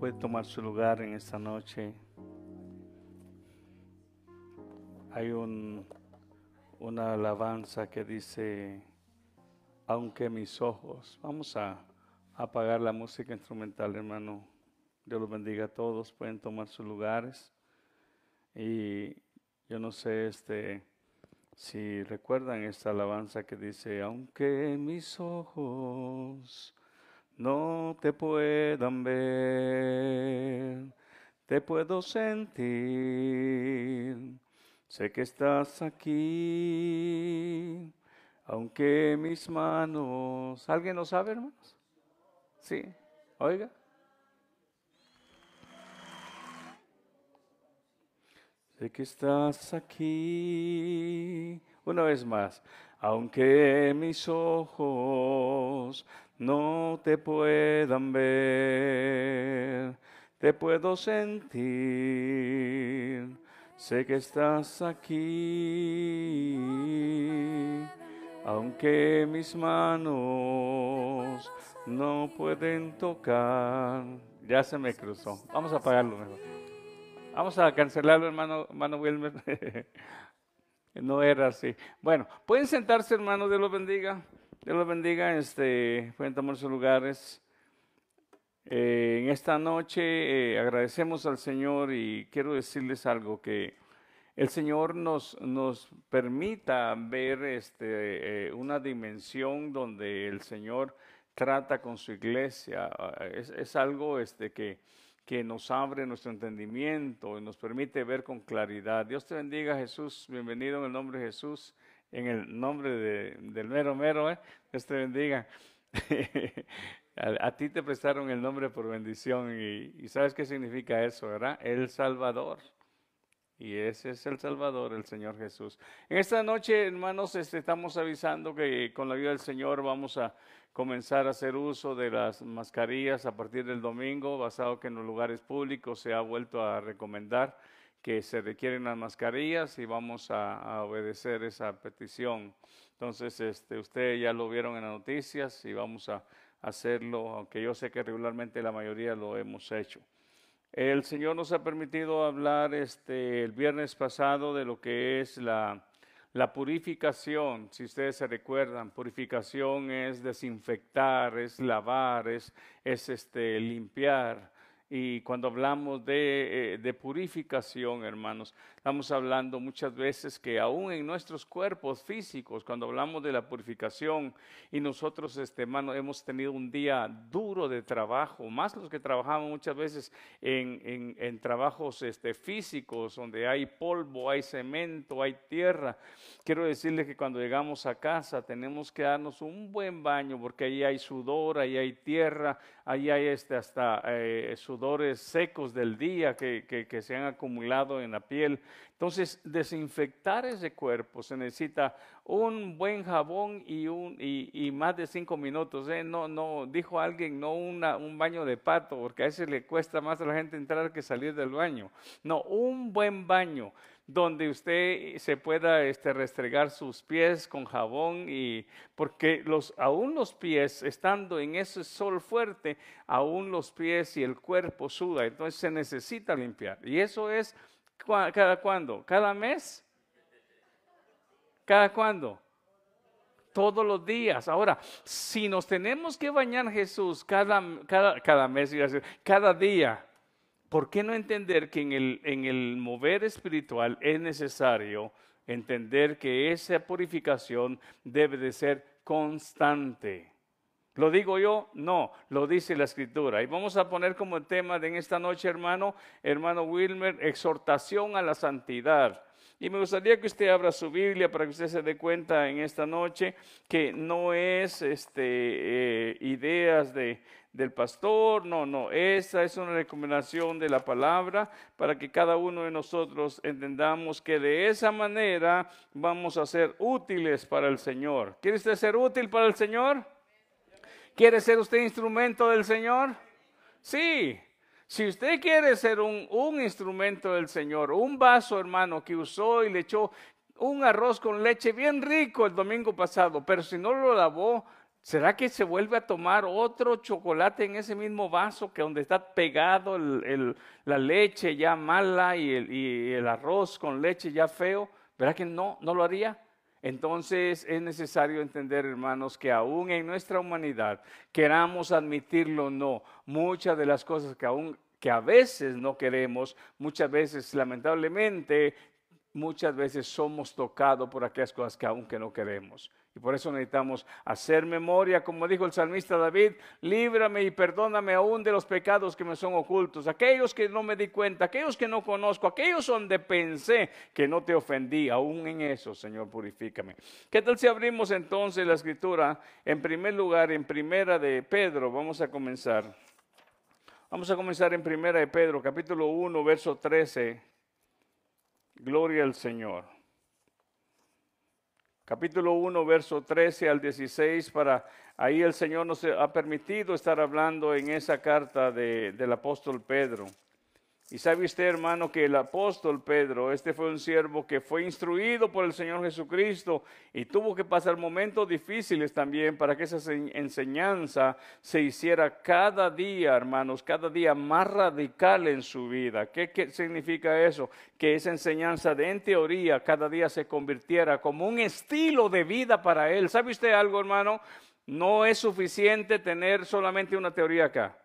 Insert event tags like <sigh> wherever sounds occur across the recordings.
puede tomar su lugar en esta noche. Hay un, una alabanza que dice, aunque mis ojos, vamos a apagar la música instrumental, hermano. Dios los bendiga a todos, pueden tomar sus lugares. Y yo no sé este, si recuerdan esta alabanza que dice, aunque mis ojos no te puedan ver, te puedo sentir, sé que estás aquí, aunque mis manos, ¿alguien lo sabe, hermanos? Sí, oiga. Sé que estás aquí, una vez más, aunque mis ojos no te puedan ver, te puedo sentir, sé que estás aquí, aunque mis manos no pueden tocar. Ya se me cruzó. Vamos a apagarlo mejor. Vamos a cancelarlo, hermano, hermano Wilmer. <laughs> no era así. Bueno, pueden sentarse, hermano, Dios los bendiga. Dios los bendiga, este, pueden tomar sus lugares. Eh, en esta noche eh, agradecemos al Señor y quiero decirles algo que el Señor nos, nos permita ver este, eh, una dimensión donde el Señor trata con su iglesia. Es, es algo este, que, que nos abre nuestro entendimiento y nos permite ver con claridad. Dios te bendiga, Jesús. Bienvenido en el nombre de Jesús en el nombre del mero mero, ¿eh? Dios te bendiga. <laughs> a, ti te prestaron el nombre por bendición y, sabes qué significa eso, ¿verdad? El Salvador. Y ese es el Salvador, el Señor Jesús. En esta noche, hermanos, este, estamos avisando que con la ayuda del Señor vamos a comenzar a hacer uso de las mascarillas a partir del domingo, basado que en los lugares públicos se ha vuelto a recomendar que se requieren las mascarillas y vamos a, obedecer esa petición. Entonces, este, ustedes ya lo vieron en las noticias y vamos a hacerlo, aunque yo sé que regularmente la mayoría lo hemos hecho. El Señor nos ha permitido hablar este, el viernes pasado de lo que es la, la purificación, si ustedes se recuerdan, purificación es desinfectar, es lavar, es, es este, limpiar. Y cuando hablamos de, eh, de, purificación, hermanos, estamos hablando muchas veces que aún en nuestros cuerpos físicos, cuando hablamos de la purificación, y nosotros, este, hermano, hemos tenido un día duro de trabajo, más los que trabajamos muchas veces en, en, trabajos este, físicos, donde hay polvo, hay cemento, hay tierra. Quiero decirles que cuando llegamos a casa tenemos que darnos un buen baño, porque ahí hay sudor, ahí hay tierra, ahí hay este, hasta eh, sudores secos del día que, que, se han acumulado en la piel. Entonces, desinfectar ese cuerpo se necesita un buen jabón y, un, y, más de cinco minutos. ¿eh? No, no, dijo alguien, no una, un baño de pato, porque a veces le cuesta más a la gente entrar que salir del baño. No, un buen baño donde usted se pueda este, restregar sus pies con jabón y porque los, aún los pies, estando en ese sol fuerte, aún los pies y el cuerpo suda, entonces se necesita limpiar. Y eso es cada cuándo, cada mes, cada cuándo. Todos los días. Ahora, si nos tenemos que bañar Jesús cada, cada, cada mes, cada día, ¿por qué no entender que en el, en el mover espiritual es necesario entender que esa purificación debe de ser constante? ¿Lo digo yo? No, lo dice la escritura. Y vamos a poner como tema de en esta noche, hermano, hermano Wilmer, exhortación a la santidad. Y me gustaría que usted abra su Biblia para que usted se dé cuenta en esta noche que no es este, eh, ideas de, del pastor, no, no, esa es una recomendación de la palabra para que cada uno de nosotros entendamos que de esa manera vamos a ser útiles para el Señor. ¿Quiere usted ser útil para el Señor? ¿Quiere ser usted instrumento del Señor? Sí. Si usted quiere ser un, instrumento del Señor, un vaso, hermano, que usó y le echó un arroz con leche bien rico el domingo pasado, pero si no lo lavó, ¿Será que se vuelve a tomar otro chocolate en ese mismo vaso que donde está pegado la leche ya mala y el, y el arroz con leche ya feo? ¿Verdad que no? ¿No lo haría? Entonces es necesario entender, hermanos, que aún en nuestra humanidad, queramos admitirlo o no, muchas de las cosas que aún que a veces no queremos, muchas veces lamentablemente, muchas veces somos tocados por aquellas cosas que aún que no queremos. Y por eso necesitamos hacer memoria, como dijo el salmista David, líbrame y perdóname aún de los pecados que me son ocultos, aquellos que no me di cuenta, aquellos que no conozco, aquellos donde pensé que no te ofendí, aún en eso, Señor, purifícame. ¿Qué tal si abrimos entonces la escritura? En primer lugar, en primera de Pedro, vamos a comenzar. Vamos a comenzar en primera de Pedro, capítulo 1, verso 13. Gloria al Señor capítulo 1, verso 13 al 16, para ahí el Señor nos ha permitido estar hablando en esa carta del apóstol Pedro. Y sabe usted, hermano, que el apóstol Pedro, este fue un siervo que fue instruido por el Señor Jesucristo y tuvo que pasar momentos difíciles también para que esa enseñanza se hiciera cada día, hermanos, cada día más radical en su vida. ¿Qué, qué significa eso? Que esa enseñanza de en teoría cada día se convirtiera como un estilo de vida para él. ¿Sabe usted algo, hermano? No es suficiente tener solamente una teoría acá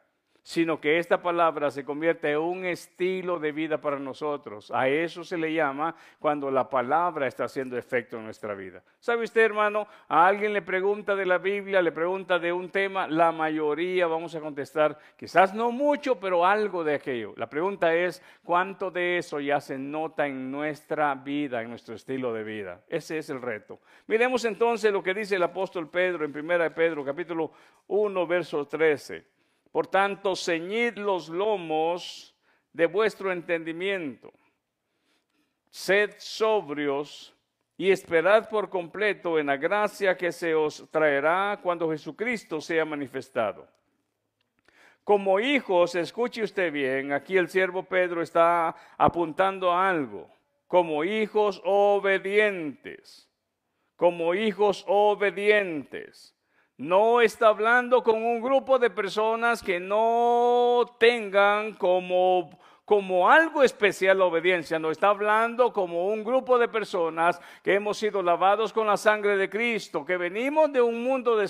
sino que esta palabra se convierte en un estilo de vida para nosotros. A eso se le llama cuando la palabra está haciendo efecto en nuestra vida. ¿Sabe usted, hermano? A alguien le pregunta de la Biblia, le pregunta de un tema, la mayoría vamos a contestar, quizás no mucho, pero algo de aquello. La pregunta es, ¿cuánto de eso ya se nota en nuestra vida, en nuestro estilo de vida? Ese es el reto. Miremos entonces lo que dice el apóstol Pedro en 1 Pedro, capítulo 1, verso 13. Por tanto, ceñid los lomos de vuestro entendimiento. Sed sobrios y esperad por completo en la gracia que se os traerá cuando Jesucristo sea manifestado. Como hijos, escuche usted bien, aquí el siervo Pedro está apuntando a algo. Como hijos obedientes, como hijos obedientes. No está hablando con un grupo de personas que no tengan como, como algo especial la obediencia. No está hablando como un grupo de personas que hemos sido lavados con la sangre de Cristo, que venimos de un mundo de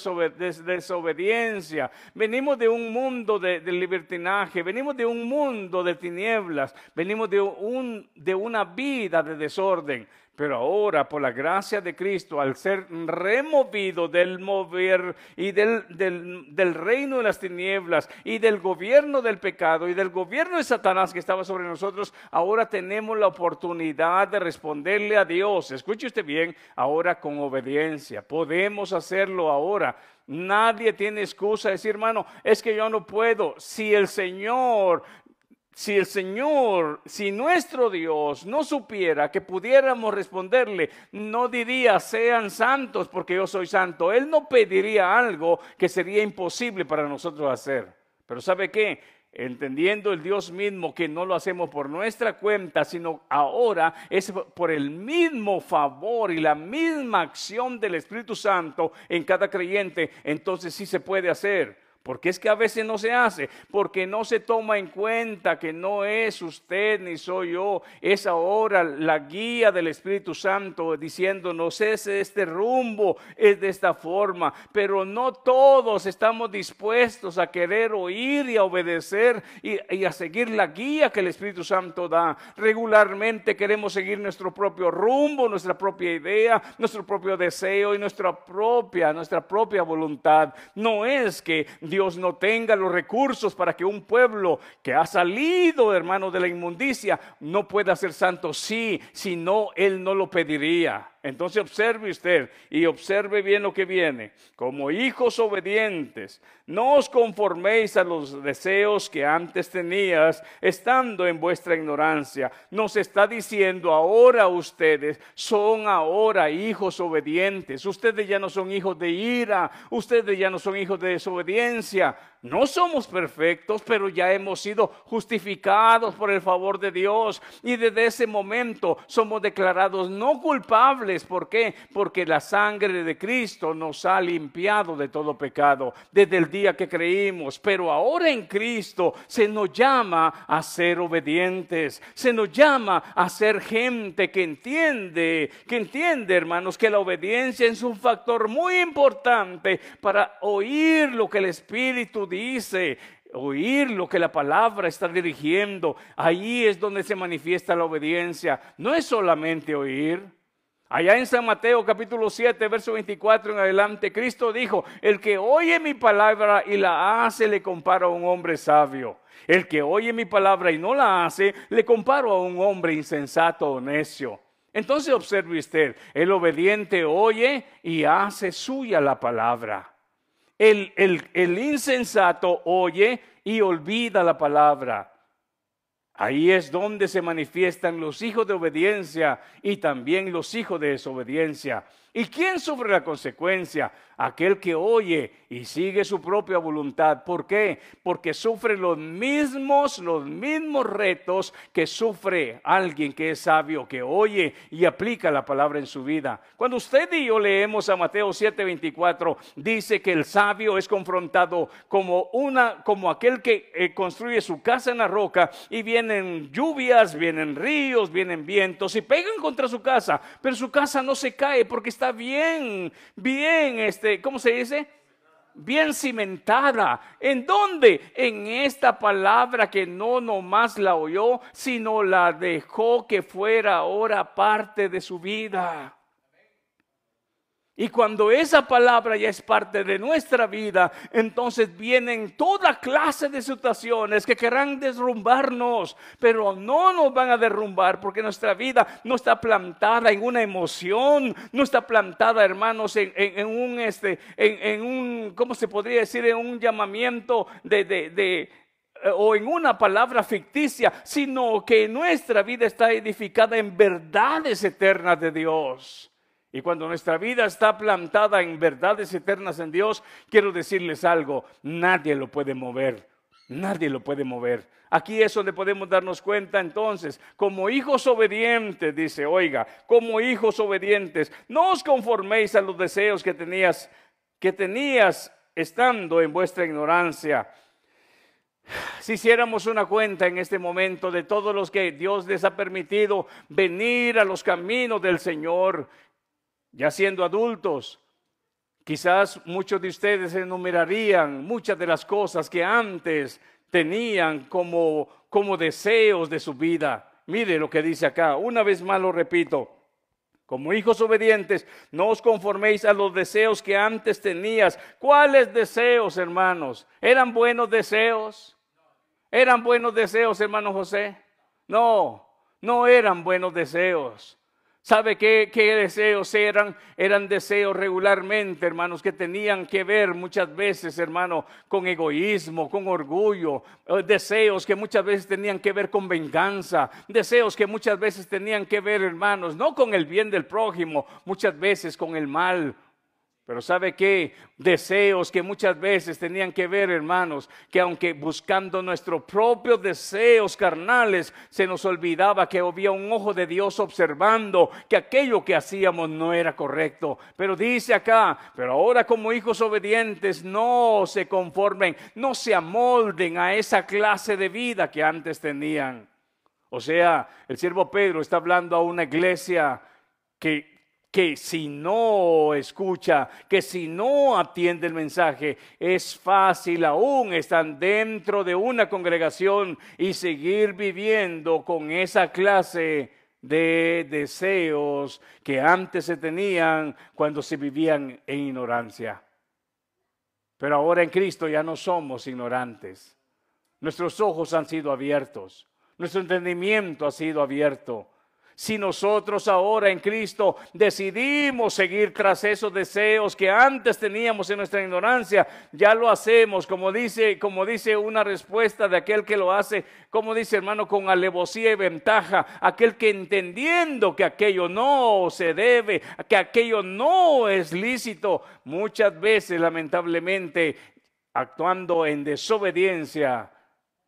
desobediencia, venimos de un mundo de, libertinaje, venimos de un mundo de tinieblas, venimos de, un, de una vida de desorden. Pero ahora, por la gracia de Cristo, al ser removido del mover y del, del, reino de las tinieblas y del gobierno del pecado y del gobierno de Satanás que estaba sobre nosotros, ahora tenemos la oportunidad de responderle a Dios. Escuche usted bien, ahora con obediencia. Podemos hacerlo ahora. Nadie tiene excusa de decir, hermano, es que yo no puedo. Si el Señor si el Señor, si nuestro Dios no supiera que pudiéramos responderle, no diría sean santos porque yo soy santo. Él no pediría algo que sería imposible para nosotros hacer. Pero ¿sabe qué? Entendiendo el Dios mismo que no lo hacemos por nuestra cuenta, sino ahora es por el mismo favor y la misma acción del Espíritu Santo en cada creyente, entonces sí se puede hacer. Porque es que a veces no se hace, porque no se toma en cuenta que no es usted ni soy yo, es ahora la guía del Espíritu Santo diciéndonos es este rumbo, es de esta forma, pero no todos estamos dispuestos a querer oír y a obedecer y, a seguir la guía que el Espíritu Santo da. Regularmente queremos seguir nuestro propio rumbo, nuestra propia idea, nuestro propio deseo y nuestra propia, nuestra propia voluntad. No es que no tenga los recursos para que un pueblo que ha salido, hermano, de la inmundicia no pueda ser santo. Sí, si no, Él no lo pediría. Entonces observe usted y observe bien lo que viene. Como hijos obedientes, no os conforméis a los deseos que antes tenías, estando en vuestra ignorancia. Nos está diciendo ahora ustedes son ahora hijos obedientes. Ustedes ya no son hijos de ira, ustedes ya no son hijos de desobediencia. No somos perfectos, pero ya hemos sido justificados por el favor de Dios. Y desde ese momento somos declarados no culpables. ¿Por qué? Porque la sangre de Cristo nos ha limpiado de todo pecado desde el día que creímos. Pero ahora en Cristo se nos llama a ser obedientes. Se nos llama a ser gente que entiende, que entiende, hermanos, que la obediencia es un factor muy importante para oír lo que el Espíritu dice, oír lo que la palabra está dirigiendo. Ahí es donde se manifiesta la obediencia. No es solamente oír. Allá en San Mateo capítulo 7, verso 24 en adelante, Cristo dijo, el que oye mi palabra y la hace le comparo a un hombre sabio. El que oye mi palabra y no la hace, le comparo a un hombre insensato o necio. Entonces observe usted, el obediente oye y hace suya la palabra. El, insensato oye y olvida la palabra. Ahí es donde se manifiestan los hijos de obediencia y también los hijos de desobediencia. ¿Y quién sufre la consecuencia? Aquel que oye y sigue su propia voluntad. ¿Por qué? Porque sufre los mismos, los mismos retos que sufre alguien que es sabio, que oye y aplica la palabra en su vida. Cuando usted y yo leemos a Mateo 7:24, dice que el sabio es confrontado como una, como aquel que eh, construye su casa en la roca y vienen lluvias, vienen ríos, vienen vientos y pegan contra su casa, pero su casa no se cae porque está bien, bien, este, ¿cómo se dice? bien cimentada. ¿En dónde? En esta palabra que no nomás la oyó, sino la dejó que fuera ahora parte de su vida. Y cuando esa palabra ya es parte de nuestra vida, entonces vienen toda clase de situaciones que querrán derrumbarnos, pero no nos van a derrumbar porque nuestra vida no está plantada en una emoción, no está plantada, hermanos, en, un, este, en, un, ¿cómo se podría decir? En un llamamiento de, de, de eh, o en una palabra ficticia, sino que nuestra vida está edificada en verdades eternas de Dios. Y cuando nuestra vida está plantada en verdades eternas en Dios, quiero decirles algo, nadie lo puede mover, nadie lo puede mover. Aquí es donde podemos darnos cuenta entonces, como hijos obedientes, dice, oiga, como hijos obedientes, no os conforméis a los deseos que tenías, que tenías estando en vuestra ignorancia. Si hiciéramos una cuenta en este momento de todos los que Dios les ha permitido venir a los caminos del Señor, ya siendo adultos, quizás muchos de ustedes enumerarían muchas de las cosas que antes tenían como, como deseos de su vida. Mire lo que dice acá, una vez más lo repito. Como hijos obedientes, no os conforméis a los deseos que antes tenías. ¿Cuáles deseos, hermanos? ¿Eran buenos deseos? ¿Eran buenos deseos, hermano José? No, no eran buenos deseos. ¿Sabe qué, deseos eran? Eran deseos regularmente, hermanos, que tenían que ver muchas veces, hermano, con egoísmo, con orgullo, eh, deseos que muchas veces tenían que ver con venganza, deseos que muchas veces tenían que ver, hermanos, no con el bien del prójimo, muchas veces con el mal pero ¿sabe qué? Deseos que muchas veces tenían que ver, hermanos, que aunque buscando nuestros propios deseos carnales, se nos olvidaba que había un ojo de Dios observando que aquello que hacíamos no era correcto. Pero dice acá, pero ahora como hijos obedientes no se conformen, no se amolden a esa clase de vida que antes tenían. O sea, el siervo Pedro está hablando a una iglesia que que si no escucha, que si no atiende el mensaje, es fácil aún estar dentro de una congregación y seguir viviendo con esa clase de deseos que antes se tenían cuando se vivían en ignorancia. Pero ahora en Cristo ya no somos ignorantes. Nuestros ojos han sido abiertos, nuestro entendimiento ha sido abierto. Si nosotros ahora en Cristo decidimos seguir tras esos deseos que antes teníamos en nuestra ignorancia, ya lo hacemos, como dice, como dice una respuesta de aquel que lo hace, como dice hermano, con alevosía y ventaja, aquel que entendiendo que aquello no se debe, que aquello no es lícito, muchas veces lamentablemente actuando en desobediencia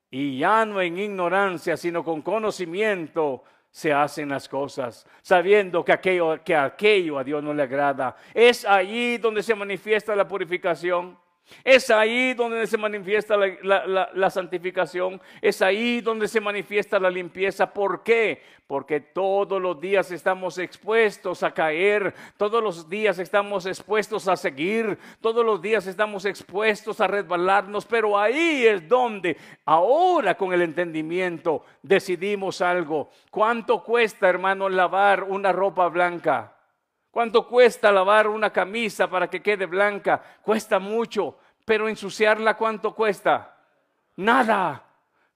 y ya no en ignorancia, sino con conocimiento, se hacen las cosas, sabiendo que aquello, que aquello a Dios no le agrada. Es ahí donde se manifiesta la purificación. Es ahí donde se manifiesta la, santificación, es ahí donde se manifiesta la limpieza. ¿Por qué? Porque todos los días estamos expuestos a caer, todos los días estamos expuestos a seguir, todos los días estamos expuestos a resbalarnos, pero ahí es donde ahora con el entendimiento decidimos algo. ¿Cuánto cuesta, hermano, lavar una ropa blanca? ¿Cuánto cuesta lavar una camisa para que quede blanca? Cuesta mucho, pero ensuciarla ¿cuánto cuesta? Nada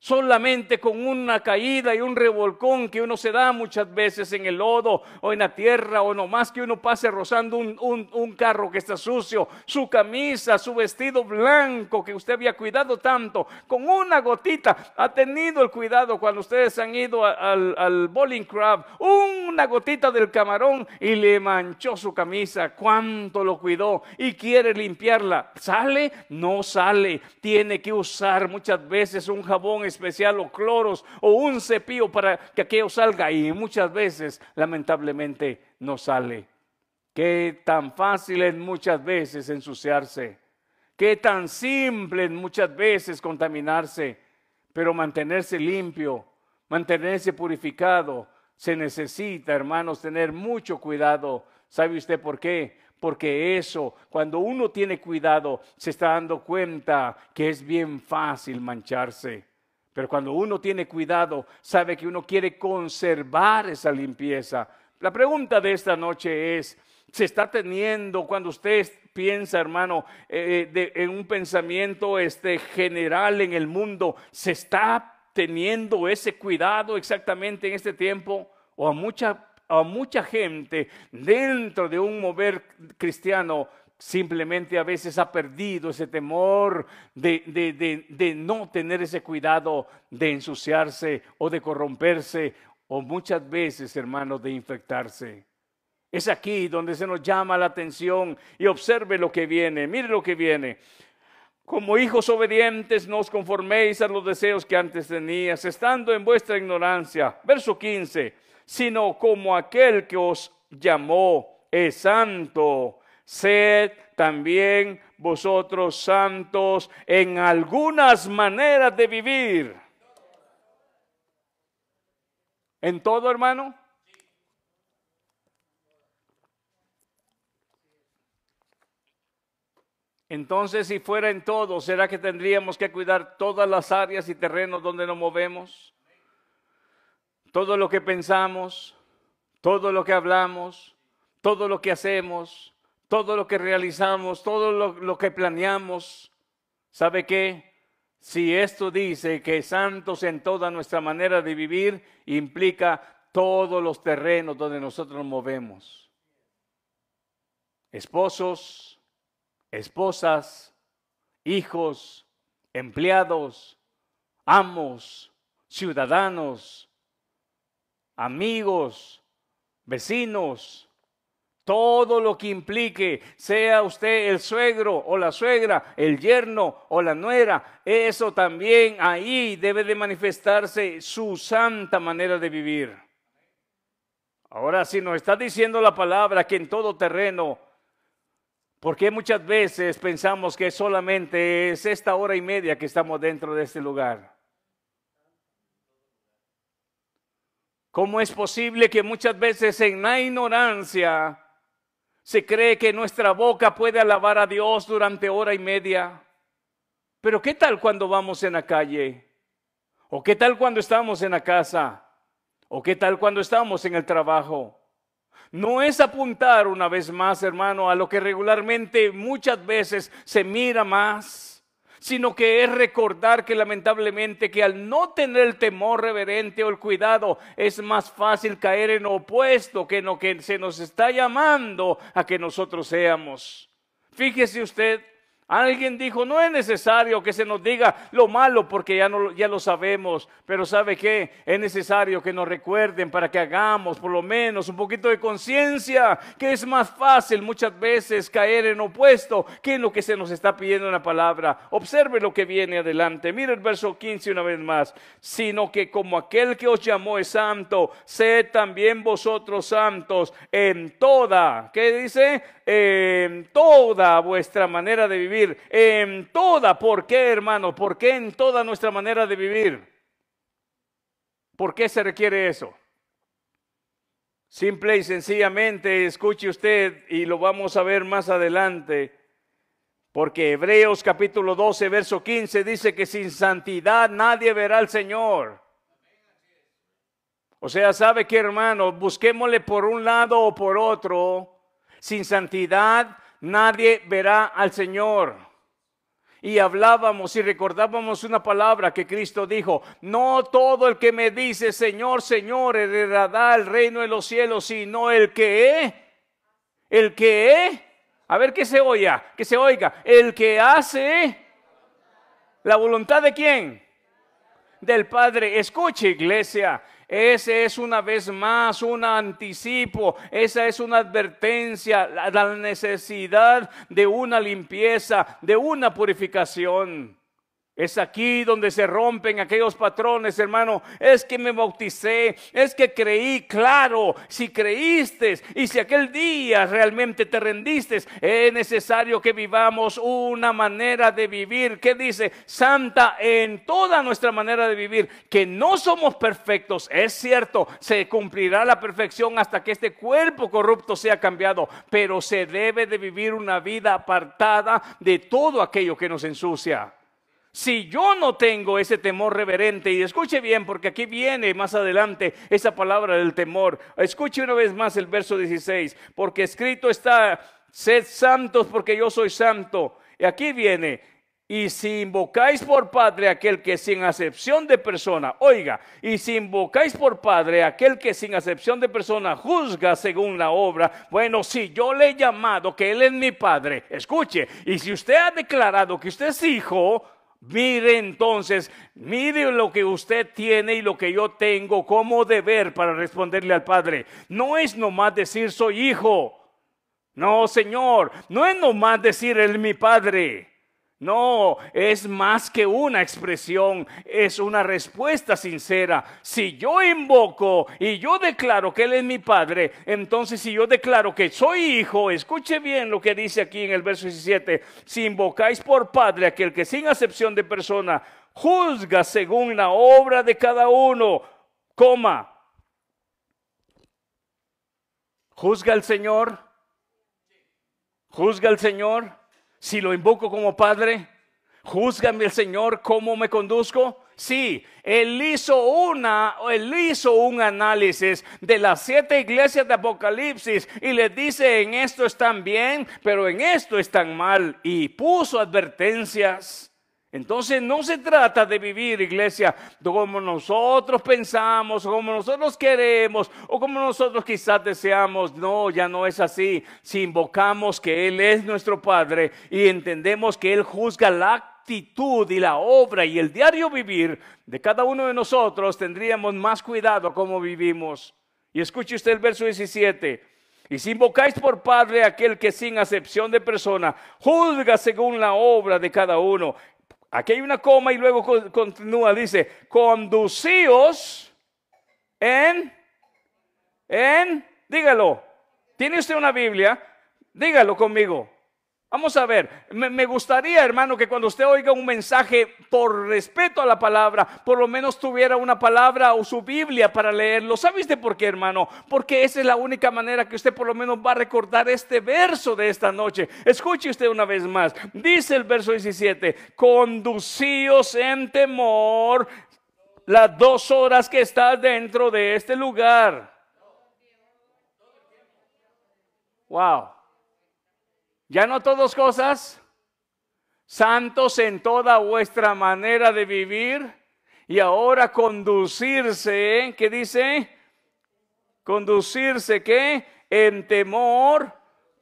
solamente con una caída y un revolcón que uno se da muchas veces en el lodo o en la tierra o nomás que uno pase rozando un, un, carro que está sucio, su camisa, su vestido blanco que usted había cuidado tanto, con una gotita, ha tenido el cuidado cuando ustedes han ido al, al bowling crab, una gotita del camarón y le manchó su camisa, cuánto lo cuidó y quiere limpiarla, ¿sale? No sale, tiene que usar muchas veces un jabón especial o cloros o un cepillo para que aquello salga y muchas veces lamentablemente no sale. Qué tan fácil es muchas veces ensuciarse. Qué tan simple es muchas veces contaminarse. Pero mantenerse limpio, mantenerse purificado, se necesita, hermanos, tener mucho cuidado. ¿Sabe usted por qué? Porque eso, cuando uno tiene cuidado, se está dando cuenta que es bien fácil mancharse. Pero cuando uno tiene cuidado, sabe que uno quiere conservar esa limpieza. La pregunta de esta noche es, ¿se está teniendo cuando usted piensa, hermano, eh, en un pensamiento este, general en el mundo, ¿se está teniendo ese cuidado exactamente en este tiempo? ¿O a mucha, a mucha gente dentro de un mover cristiano simplemente a veces ha perdido ese temor de, no tener ese cuidado de ensuciarse o de corromperse o muchas veces, hermanos, de infectarse. Es aquí donde se nos llama la atención y observe lo que viene, mire lo que viene. Como hijos obedientes, no os conforméis a los deseos que antes tenías, estando en vuestra ignorancia. Verso 15, sino como aquel que os llamó es santo sed también vosotros santos en algunas maneras de vivir. ¿En todo, hermano? Entonces, si fuera en todo, ¿será que tendríamos que cuidar todas las áreas y terrenos donde nos movemos? Todo lo que pensamos, todo lo que hablamos, todo lo que hacemos, todo lo que realizamos, todo lo, que planeamos. ¿Sabe qué? Si esto dice que santos en toda nuestra manera de vivir, implica todos los terrenos donde nosotros nos movemos. Esposos, esposas, hijos, empleados, amos, ciudadanos, amigos, vecinos, todo lo que implique, sea usted el suegro o la suegra, el yerno o la nuera, eso también ahí debe de manifestarse su santa manera de vivir. Ahora, si nos está diciendo la palabra que en todo terreno, porque muchas veces pensamos que solamente es esta hora y media que estamos dentro de este lugar? ¿Cómo es posible que muchas veces en la ignorancia se cree que nuestra boca puede alabar a Dios durante hora y media. Pero ¿qué tal cuando vamos en la calle? ¿O qué tal cuando estamos en la casa? ¿O qué tal cuando estamos en el trabajo? No es apuntar una vez más, hermano, a lo que regularmente muchas veces se mira más sino que es recordar que lamentablemente que al no tener el temor reverente o el cuidado es más fácil caer en opuesto que en lo que se nos está llamando a que nosotros seamos. Fíjese usted, Alguien dijo, no es necesario que se nos diga lo malo porque ya, no, ya lo sabemos, pero ¿sabe qué? Es necesario que nos recuerden para que hagamos por lo menos un poquito de conciencia, que es más fácil muchas veces caer en opuesto que en lo que se nos está pidiendo en la palabra. Observe lo que viene adelante. Mire el verso 15 una vez más. Sino que como aquel que os llamó es santo, sed también vosotros santos en toda, ¿qué dice? En toda vuestra manera de vivir en toda. ¿Por qué, hermano? ¿Por qué en toda nuestra manera de vivir? ¿Por qué se requiere eso? Simple y sencillamente, escuche usted y lo vamos a ver más adelante, porque Hebreos capítulo 12, verso 15 dice que sin santidad nadie verá al Señor. O sea, ¿sabe qué, hermano? Busquémosle por un lado o por otro. Sin santidad nadie verá al Señor. Y hablábamos y recordábamos una palabra que Cristo dijo, no todo el que me dice Señor, Señor, heredará el reino de los cielos, sino el que, el que, a ver que se oiga, que se oiga, el que hace la voluntad de quién? Del Padre. Escuche iglesia, ese es una vez más un anticipo, esa es una advertencia, la, necesidad de una limpieza, de una purificación. Es aquí donde se rompen aquellos patrones, hermano. Es que me bauticé, es que creí, claro, si creíste y si aquel día realmente te rendiste, es necesario que vivamos una manera de vivir. ¿Qué dice? Santa en toda nuestra manera de vivir, que no somos perfectos, es cierto, se cumplirá la perfección hasta que este cuerpo corrupto sea cambiado, pero se debe de vivir una vida apartada de todo aquello que nos ensucia. Si yo no tengo ese temor reverente, y escuche bien, porque aquí viene más adelante esa palabra del temor. Escuche una vez más el verso 16, porque escrito está, sed santos porque yo soy santo. Y aquí viene, y si invocáis por Padre aquel que sin acepción de persona, oiga, y si invocáis por Padre aquel que sin acepción de persona juzga según la obra, bueno, si yo le he llamado que Él es mi Padre, escuche, y si usted ha declarado que usted es hijo, Mire entonces, mire lo que usted tiene y lo que yo tengo como deber para responderle al Padre. No es nomás decir soy hijo. No, Señor, no es nomás decir él mi Padre. No, es más que una expresión, es una respuesta sincera. Si yo invoco y yo declaro que Él es mi Padre, entonces si yo declaro que soy hijo, escuche bien lo que dice aquí en el verso 17, si invocáis por Padre aquel que sin acepción de persona juzga según la obra de cada uno, coma, juzga el Señor, juzga el Señor si lo invoco como Padre, juzgame el Señor cómo me conduzco. Sí, él hizo una, él hizo un análisis de las siete iglesias de Apocalipsis y le dice en esto están bien, pero en esto están mal y puso advertencias. Entonces no se trata de vivir, iglesia, como nosotros pensamos, como nosotros queremos, o como nosotros quizás deseamos. No, ya no es así. Si invocamos que Él es nuestro Padre y entendemos que Él juzga la actitud y la obra y el diario vivir de cada uno de nosotros, tendríamos más cuidado cómo vivimos. Y escuche usted el verso 17. Y si invocáis por Padre aquel que sin acepción de persona juzga según la obra de cada uno, Aquí hay una coma y luego continúa, dice, conducíos en, en, dígalo, ¿tiene usted una Biblia? Dígalo conmigo. Vamos a ver, me, gustaría, hermano, que cuando usted oiga un mensaje por respeto a la palabra, por lo menos tuviera una palabra o su Biblia para leerlo. ¿Sabe usted por qué, hermano? Porque esa es la única manera que usted por lo menos va a recordar este verso de esta noche. Escuche usted una vez más. Dice el verso 17, conducíos en temor las dos horas que está dentro de este lugar. Wow. Ya no todos cosas, santos en toda vuestra manera de vivir y ahora conducirse, ¿qué dice? Conducirse, ¿qué? En temor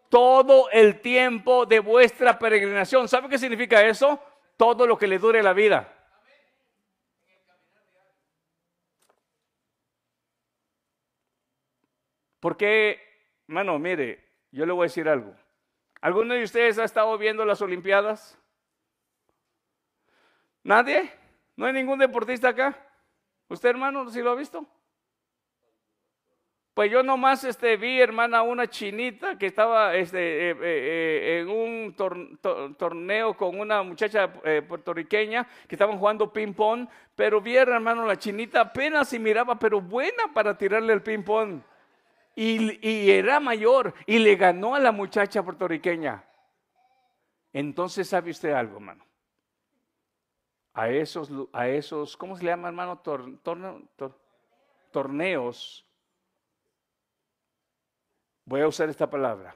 todo el tiempo de vuestra peregrinación. ¿Sabe qué significa eso? Todo lo que le dure la vida. Porque, mano, mire, yo le voy a decir algo. ¿Alguno de ustedes ha estado viendo las Olimpiadas? ¿Nadie? ¿No hay ningún deportista acá? ¿Usted, hermano, si lo ha visto? Pues yo nomás este, vi, hermana, una chinita que estaba este, eh, eh, eh, en un torneo con una muchacha puertorriqueña que estaban jugando ping-pong, pero vi, hermano, la chinita apenas y miraba, pero buena para tirarle el ping-pong. Y, era mayor y le ganó a la muchacha puertorriqueña. Entonces, ¿sabe usted algo, hermano? A esos, a esos ¿cómo se le llama, hermano? torneos Voy a usar esta palabra.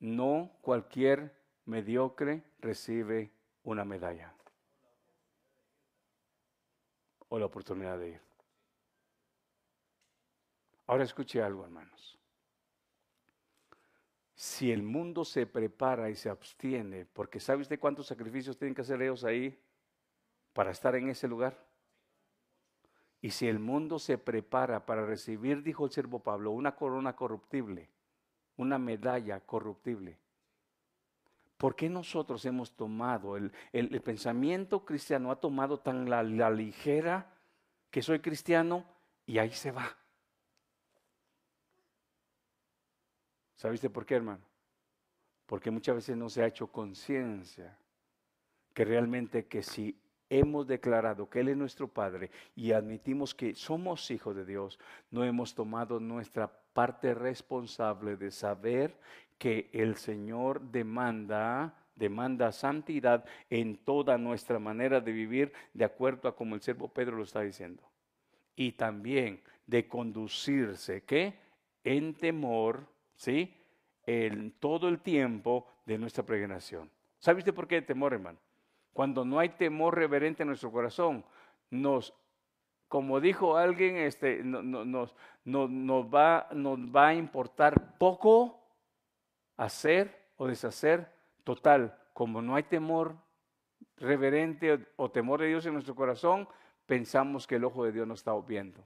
No cualquier mediocre recibe una medalla o la oportunidad de ir. Ahora escuche algo, hermanos. Si el mundo se prepara y se abstiene, porque ¿sabe usted cuántos sacrificios tienen que hacer ellos ahí para estar en ese lugar? Y si el mundo se prepara para recibir, dijo el siervo Pablo, una corona corruptible, una medalla corruptible, ¿por qué nosotros hemos tomado, el, pensamiento cristiano ha tomado tan la, la ligera que soy cristiano y ahí se va? ¿Sabiste por qué, hermano? Porque muchas veces no se ha hecho conciencia que realmente que si hemos declarado que Él es nuestro Padre y admitimos que somos hijos de Dios, no hemos tomado nuestra parte responsable de saber que el Señor demanda demanda santidad en toda nuestra manera de vivir, de acuerdo a como el siervo Pedro lo está diciendo. Y también de conducirse, ¿qué? En temor, ¿sí? En todo el tiempo de nuestra peregrinación. ¿Sabe usted por qué temor, hermano? Cuando no hay temor reverente en nuestro corazón, nos, como dijo alguien, este, nos, nos, va, nos va a importar poco hacer o deshacer total. Como no hay temor reverente o, temor de Dios en nuestro corazón, pensamos que el ojo de Dios nos está viendo.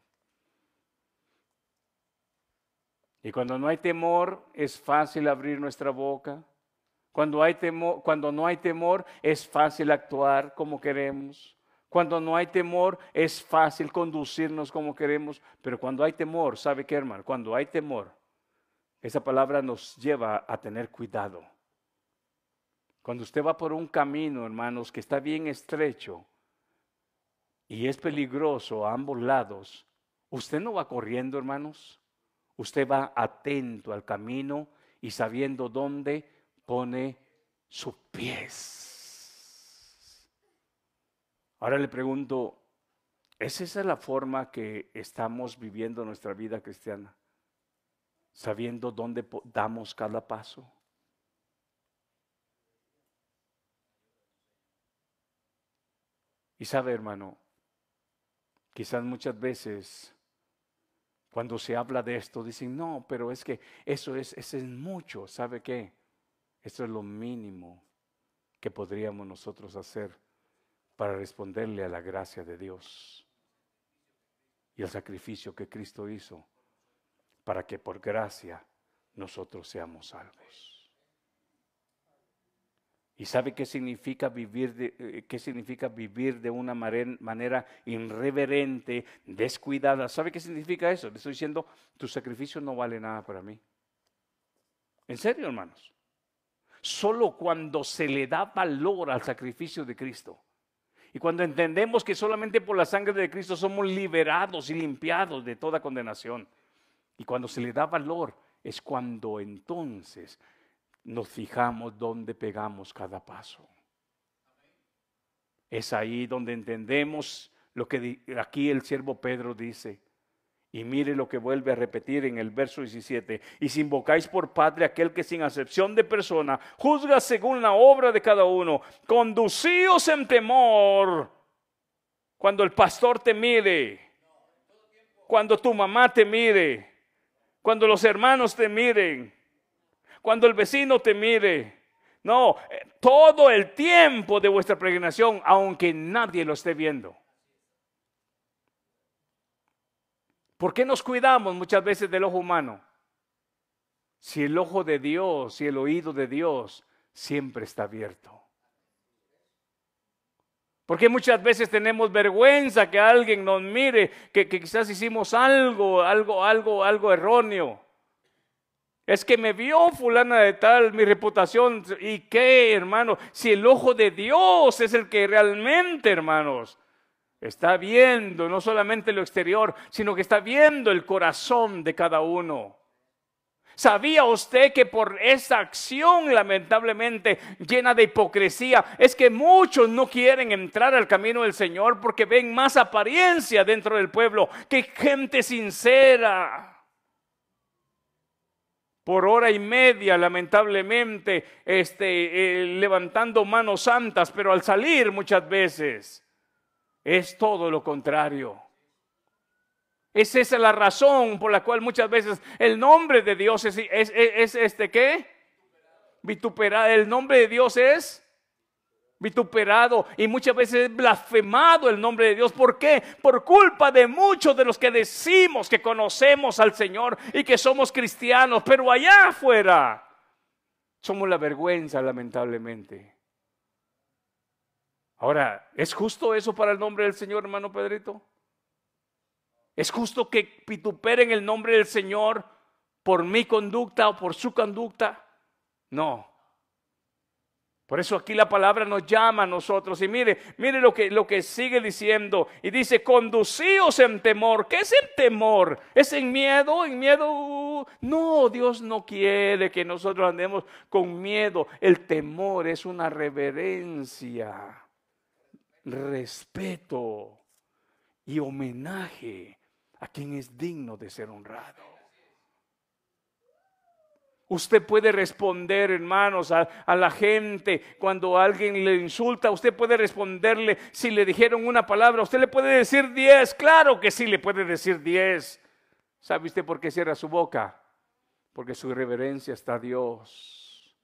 Y cuando no hay temor, es fácil abrir nuestra boca, cuando, hay temor, cuando no hay temor, es fácil actuar como queremos. Cuando no hay temor, es fácil conducirnos como queremos. Pero cuando hay temor, ¿sabe qué, hermano? Cuando hay temor, esa palabra nos lleva a tener cuidado. Cuando usted va por un camino, hermanos, que está bien estrecho y es peligroso a ambos lados, usted no va corriendo, hermanos. Usted va atento al camino y sabiendo dónde pone sus pies. Ahora le pregunto, ¿es esa la forma que estamos viviendo nuestra vida cristiana? Sabiendo dónde damos cada paso. Y sabe, hermano, quizás muchas veces cuando se habla de esto dicen, no, pero es que eso es, eso es mucho, ¿sabe qué? Esto es lo mínimo que podríamos nosotros hacer para responderle a la gracia de Dios y al sacrificio que Cristo hizo para que por gracia nosotros seamos salvos. ¿Y sabe qué significa vivir de, eh, qué significa vivir de una manera irreverente, descuidada? ¿Sabe qué significa eso? Le estoy diciendo, tu sacrificio no vale nada para mí. En serio, hermanos solo cuando se le da valor al sacrificio de Cristo. Y cuando entendemos que solamente por la sangre de Cristo somos liberados y limpiados de toda condenación. Y cuando se le da valor es cuando entonces nos fijamos dónde pegamos cada paso. Es ahí donde entendemos lo que aquí el siervo Pedro dice. Y mire lo que vuelve a repetir en el verso 17. Y si invocáis por Padre aquel que sin acepción de persona juzga según la obra de cada uno, conducíos en temor cuando el pastor te mire, cuando tu mamá te mire, cuando los hermanos te miren, cuando el vecino te mire. No, eh, todo el tiempo de vuestra peregrinación, aunque nadie lo esté viendo. ¿Por qué nos cuidamos muchas veces del ojo humano? Si el ojo de Dios, si el oído de Dios siempre está abierto. Porque muchas veces tenemos vergüenza que alguien nos mire, que, quizás hicimos algo, algo, algo, algo erróneo. Es que me vio fulana de tal, mi reputación. ¿Y qué, hermano? Si el ojo de Dios es el que realmente, hermanos, está viendo no solamente lo exterior, sino que está viendo el corazón de cada uno. ¿Sabía usted que por esa acción lamentablemente llena de hipocresía es que muchos no quieren entrar al camino del Señor porque ven más apariencia dentro del pueblo que gente sincera? Por hora y media, lamentablemente, este, eh, levantando manos santas, pero al salir muchas veces es todo lo contrario. Es esa la razón por la cual muchas veces el nombre de Dios es, es, este qué? Vituperado. El nombre de Dios es vituperado y muchas veces es blasfemado el nombre de Dios. ¿Por qué? Por culpa de muchos de los que decimos que conocemos al Señor y que somos cristianos, pero allá afuera somos la vergüenza, lamentablemente. Ahora, ¿es justo eso para el nombre del Señor, hermano Pedrito? ¿Es justo que vituperen el nombre del Señor por mi conducta o por su conducta? No. Por eso aquí la palabra nos llama a nosotros. Y mire, mire lo que, lo que sigue diciendo. Y dice, conducíos en temor. ¿Qué es el temor? ¿Es en miedo? ¿En miedo? No, Dios no quiere que nosotros andemos con miedo. El temor es una reverencia, respeto y homenaje a quien es digno de ser honrado. Usted puede responder, hermanos, a, la gente cuando alguien le insulta. Usted puede responderle si le dijeron una palabra. Usted le puede decir diez. Claro que sí le puede decir diez. ¿Sabe usted por qué cierra su boca? Porque su reverencia está a Dios.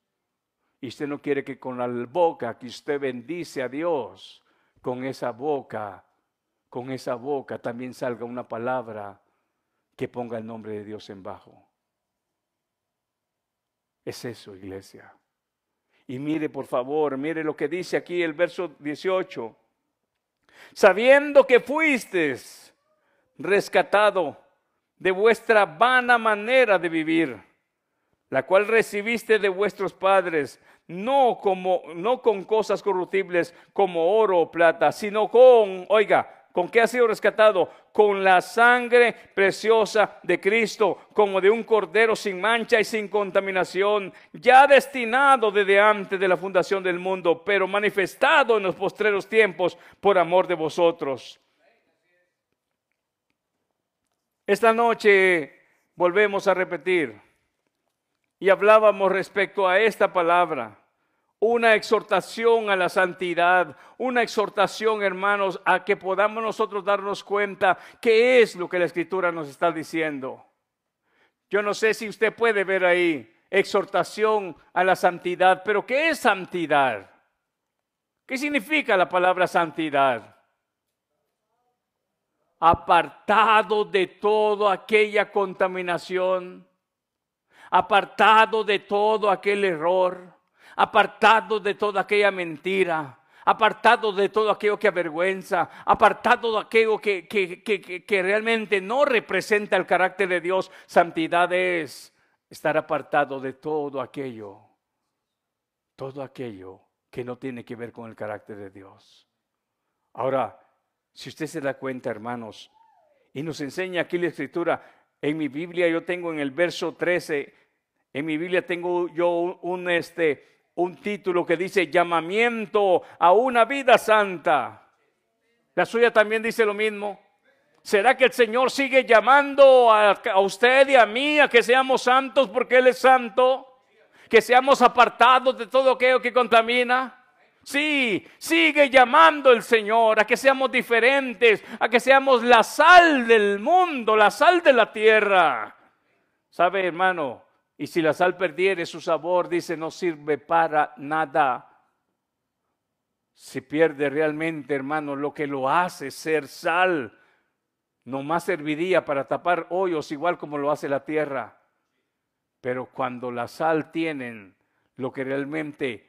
Y usted no quiere que con la boca que usted bendice a Dios, con esa boca con esa boca también salga una palabra que ponga el nombre de Dios en bajo. Es eso, iglesia. Y mire, por favor, mire lo que dice aquí el verso 18. Sabiendo que fuisteis rescatado de vuestra vana manera de vivir, la cual recibiste de vuestros padres, no como no con cosas corruptibles como oro o plata, sino con, oiga, ¿Con qué ha sido rescatado? Con la sangre preciosa de Cristo, como de un cordero sin mancha y sin contaminación, ya destinado desde antes de la fundación del mundo, pero manifestado en los postreros tiempos por amor de vosotros. Esta noche volvemos a repetir y hablábamos respecto a esta palabra una exhortación a la santidad, una exhortación, hermanos, a que podamos nosotros darnos cuenta qué es lo que la escritura nos está diciendo. Yo no sé si usted puede ver ahí exhortación a la santidad, pero ¿qué es santidad? ¿Qué significa la palabra santidad? Apartado de toda aquella contaminación, apartado de todo aquel error apartado de toda aquella mentira, apartado de todo aquello que avergüenza, apartado de aquello que, que, realmente no representa el carácter de Dios. Santidad es estar apartado de todo aquello, todo aquello que no tiene que ver con el carácter de Dios. Ahora, si usted se da cuenta, hermanos, y nos enseña aquí la escritura, en mi Biblia yo tengo en el verso 13, en mi Biblia tengo yo un, este, un título que dice llamamiento a una vida santa. La suya también dice lo mismo. ¿Será que el Señor sigue llamando a, usted y a mí a que seamos santos porque Él es santo? Que seamos apartados de todo aquello que contamina. Sí, sigue llamando el Señor a que seamos diferentes, a que seamos la sal del mundo, la sal de la tierra. ¿Sabe, hermano? Y si la sal perdiere su sabor, dice, no sirve para nada. Si pierde realmente, hermano, lo que lo hace ser sal, no más serviría para tapar hoyos igual como lo hace la tierra. Pero cuando la sal tienen lo que realmente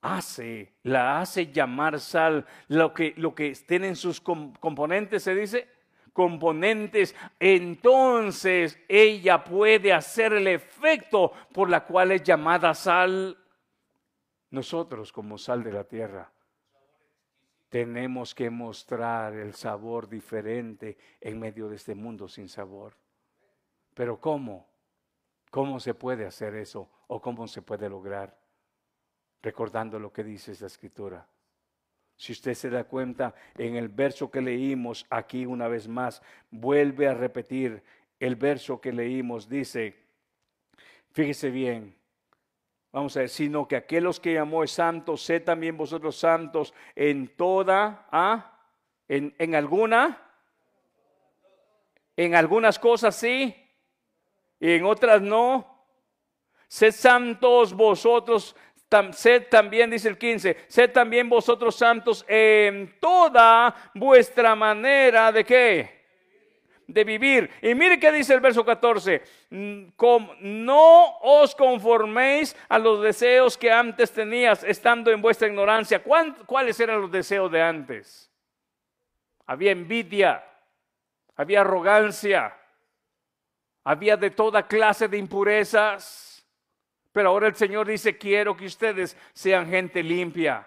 hace, la hace llamar sal, lo que, lo que tienen sus componentes, se dice, componentes, entonces ella puede hacer el efecto por la cual es llamada sal. Nosotros como sal de la tierra tenemos que mostrar el sabor diferente en medio de este mundo sin sabor. Pero ¿cómo? ¿Cómo se puede hacer eso o cómo se puede lograr? Recordando lo que dice esa escritura. Si usted se da cuenta, en el verso que leímos aquí una vez más, vuelve a repetir el verso que leímos. Dice, fíjese bien, vamos a ver, sino que aquellos que llamó es santo, sé también vosotros santos en toda, ¿ah? En, en alguna, en algunas cosas sí, y en otras no. Sed santos vosotros sed también, dice el 15, sed también vosotros santos en toda vuestra manera de qué? De vivir. Y mire qué dice el verso 14, mm, no os conforméis a los deseos que antes tenías estando en vuestra ignorancia. ¿Cuáles eran los deseos de antes? Había envidia, había arrogancia, había de toda clase de impurezas pero ahora el Señor dice, quiero que ustedes sean gente limpia.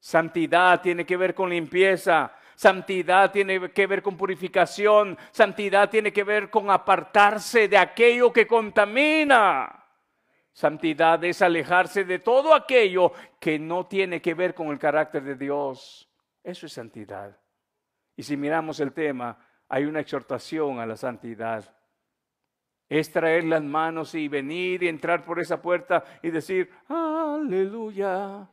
Santidad tiene que ver con limpieza. Santidad tiene que ver con purificación. Santidad tiene que ver con apartarse de aquello que contamina. Santidad es alejarse de todo aquello que no tiene que ver con el carácter de Dios. Eso es santidad. Y si miramos el tema, hay una exhortación a la santidad es traer las manos y venir y entrar por esa puerta y decir, aleluya.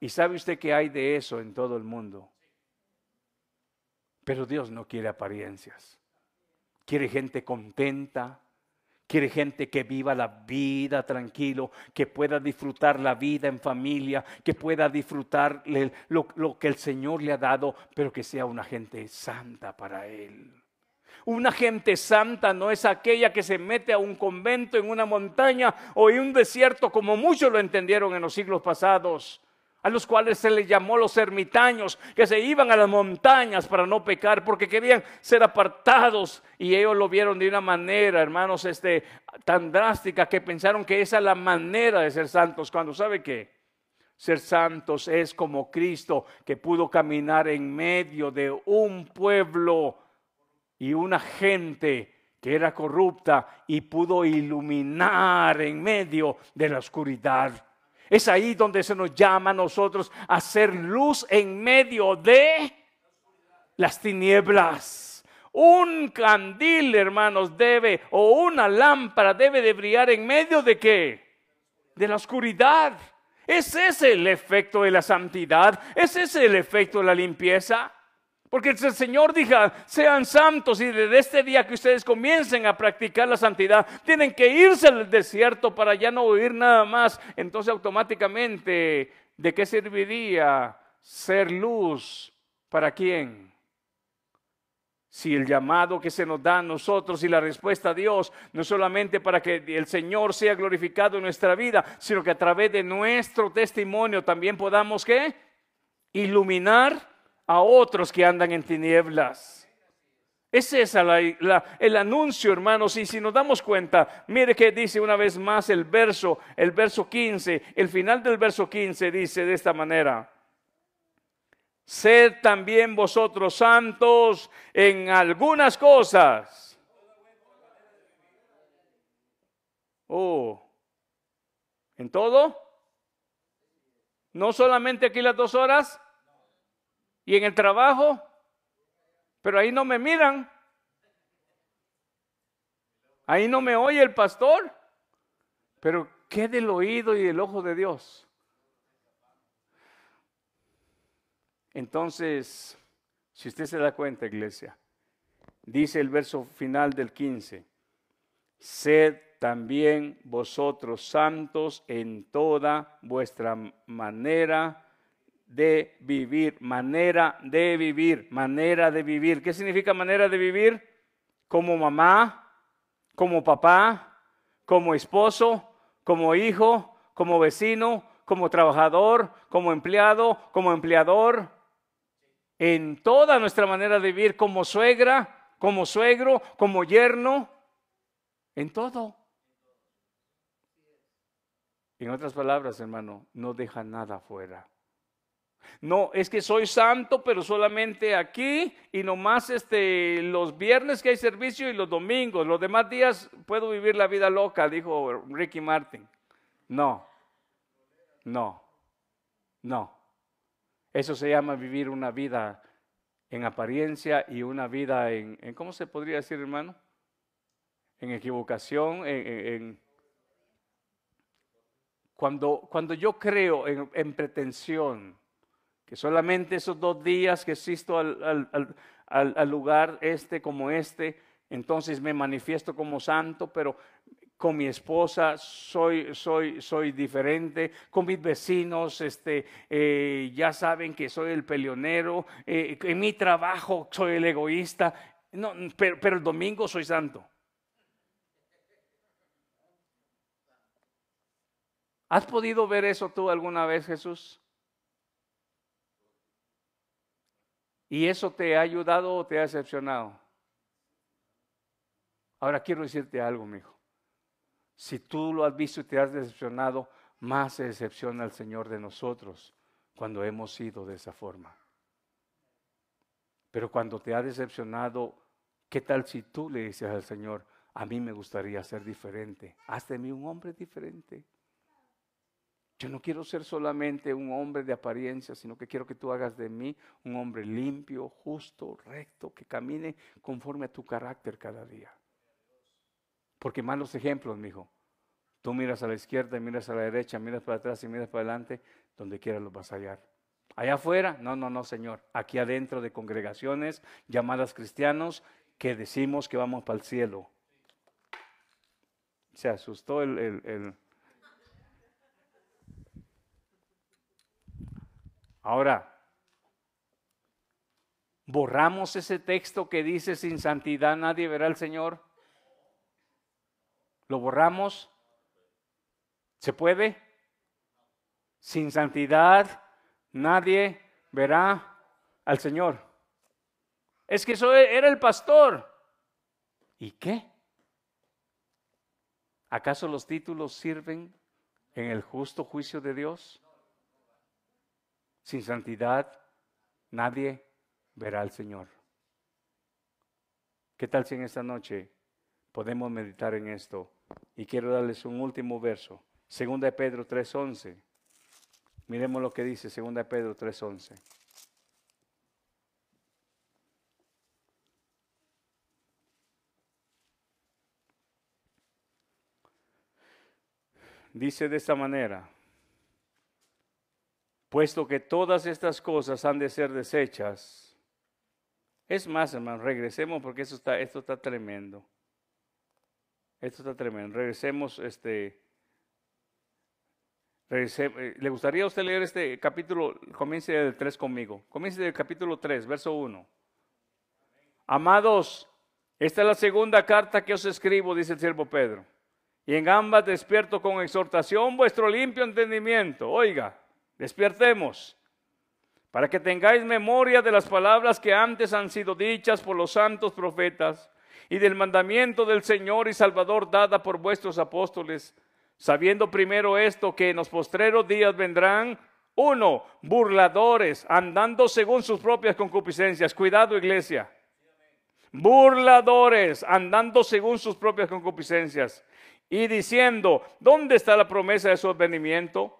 ¿Y sabe usted que hay de eso en todo el mundo? Pero Dios no quiere apariencias. Quiere gente contenta, quiere gente que viva la vida tranquilo, que pueda disfrutar la vida en familia, que pueda disfrutar lo, lo que el Señor le ha dado, pero que sea una gente santa para Él. Una gente santa no es aquella que se mete a un convento en una montaña o en un desierto como muchos lo entendieron en los siglos pasados, a los cuales se les llamó los ermitaños, que se iban a las montañas para no pecar porque querían ser apartados. Y ellos lo vieron de una manera, hermanos, este, tan drástica que pensaron que esa es la manera de ser santos, cuando sabe que ser santos es como Cristo que pudo caminar en medio de un pueblo y una gente que era corrupta y pudo iluminar en medio de la oscuridad. Es ahí donde se nos llama a nosotros a ser luz en medio de las tinieblas. Un candil, hermanos, debe, o una lámpara debe de brillar en medio de qué? De la oscuridad. ¿Es ese el efecto de la santidad? ¿Es ese el efecto de la limpieza? Porque el Señor dijo, sean santos y desde este día que ustedes comiencen a practicar la santidad, tienen que irse al desierto para ya no oír nada más. Entonces automáticamente, ¿de qué serviría ser luz? ¿Para quién? Si el llamado que se nos da a nosotros y la respuesta a Dios no solamente para que el Señor sea glorificado en nuestra vida, sino que a través de nuestro testimonio también podamos ¿qué? iluminar a otros que andan en tinieblas. Ese es el anuncio, hermanos. Y si nos damos cuenta, mire que dice una vez más el verso, el verso 15, el final del verso 15 dice de esta manera. Sed también vosotros santos en algunas cosas. Oh, ¿en todo? ¿No solamente aquí las dos horas? Y en el trabajo, pero ahí no me miran. Ahí no me oye el pastor. Pero ¿qué del oído y del ojo de Dios? Entonces, si usted se da cuenta, iglesia, dice el verso final del 15, sed también vosotros santos en toda vuestra manera de vivir, manera de vivir, manera de vivir. ¿Qué significa manera de vivir? Como mamá, como papá, como esposo, como hijo, como vecino, como trabajador, como empleado, como empleador, en toda nuestra manera de vivir, como suegra, como suegro, como yerno, en todo. En otras palabras, hermano, no deja nada afuera. No, es que soy santo, pero solamente aquí y nomás este, los viernes que hay servicio y los domingos. Los demás días puedo vivir la vida loca, dijo Ricky Martin. No, no, no. Eso se llama vivir una vida en apariencia y una vida en, ¿cómo se podría decir, hermano? En equivocación, en, cuando, cuando yo creo en pretensión, que solamente esos dos días que existo al, al, lugar este como este, entonces me manifiesto como santo, pero con mi esposa soy, soy, soy diferente, con mis vecinos este, eh, ya saben que soy el peleonero, eh, en mi trabajo soy el egoísta, no, pero, pero el domingo soy santo. ¿Has podido ver eso tú alguna vez, Jesús? ¿Y eso te ha ayudado o te ha decepcionado? Ahora quiero decirte algo, mi hijo. Si tú lo has visto y te has decepcionado, más se decepciona el Señor de nosotros cuando hemos sido de esa forma. Pero cuando te ha decepcionado, ¿qué tal si tú le dices al Señor, a mí me gustaría ser diferente? Haz de mí un hombre diferente. Yo no quiero ser solamente un hombre de apariencia, sino que quiero que tú hagas de mí un hombre limpio, justo, recto, que camine conforme a tu carácter cada día. Porque malos ejemplos, mi hijo. Tú miras a la izquierda, miras a la derecha, miras para atrás y miras para adelante, donde quiera los vas a hallar. Allá afuera, no, no, no, Señor. Aquí adentro de congregaciones llamadas cristianos que decimos que vamos para el cielo. Se asustó el, el Ahora, borramos ese texto que dice sin santidad nadie verá al Señor. ¿Lo borramos? ¿Se puede? Sin santidad nadie verá al Señor. Es que eso era el pastor. ¿Y qué? ¿Acaso los títulos sirven en el justo juicio de Dios? Sin santidad nadie verá al Señor. ¿Qué tal si en esta noche podemos meditar en esto? Y quiero darles un último verso. Segunda de Pedro 3.11. Miremos lo que dice Segunda de Pedro 3.11. Dice de esta manera, puesto que todas estas cosas han de ser desechas. Es más, hermano, regresemos porque esto está, esto está tremendo. Esto está tremendo. Regresemos, este. Eh, ¿Le gustaría a usted leer este capítulo? Comience del 3 conmigo. Comience del capítulo 3, verso 1. Amados, esta es la segunda carta que os escribo, dice el siervo Pedro. Y en ambas despierto con exhortación vuestro limpio entendimiento. Oiga, Despiertemos para que tengáis memoria de las palabras que antes han sido dichas por los santos profetas y del mandamiento del Señor y Salvador dada por vuestros apóstoles, sabiendo primero esto, que en los postreros días vendrán, uno, burladores, andando según sus propias concupiscencias. Cuidado, iglesia. Burladores, andando según sus propias concupiscencias. Y diciendo, ¿dónde está la promesa de su advenimiento?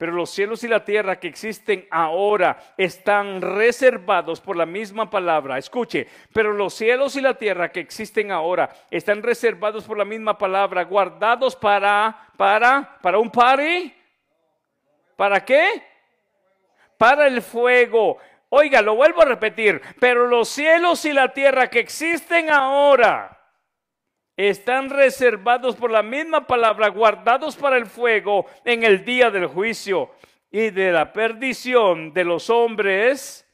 pero los cielos y la tierra que existen ahora están reservados por la misma palabra. Escuche, pero los cielos y la tierra que existen ahora están reservados por la misma palabra, guardados para, para, para un party. ¿Para qué? Para el fuego. Oiga, lo vuelvo a repetir, pero los cielos y la tierra que existen ahora están reservados por la misma palabra, guardados para el fuego en el día del juicio y de la perdición de los hombres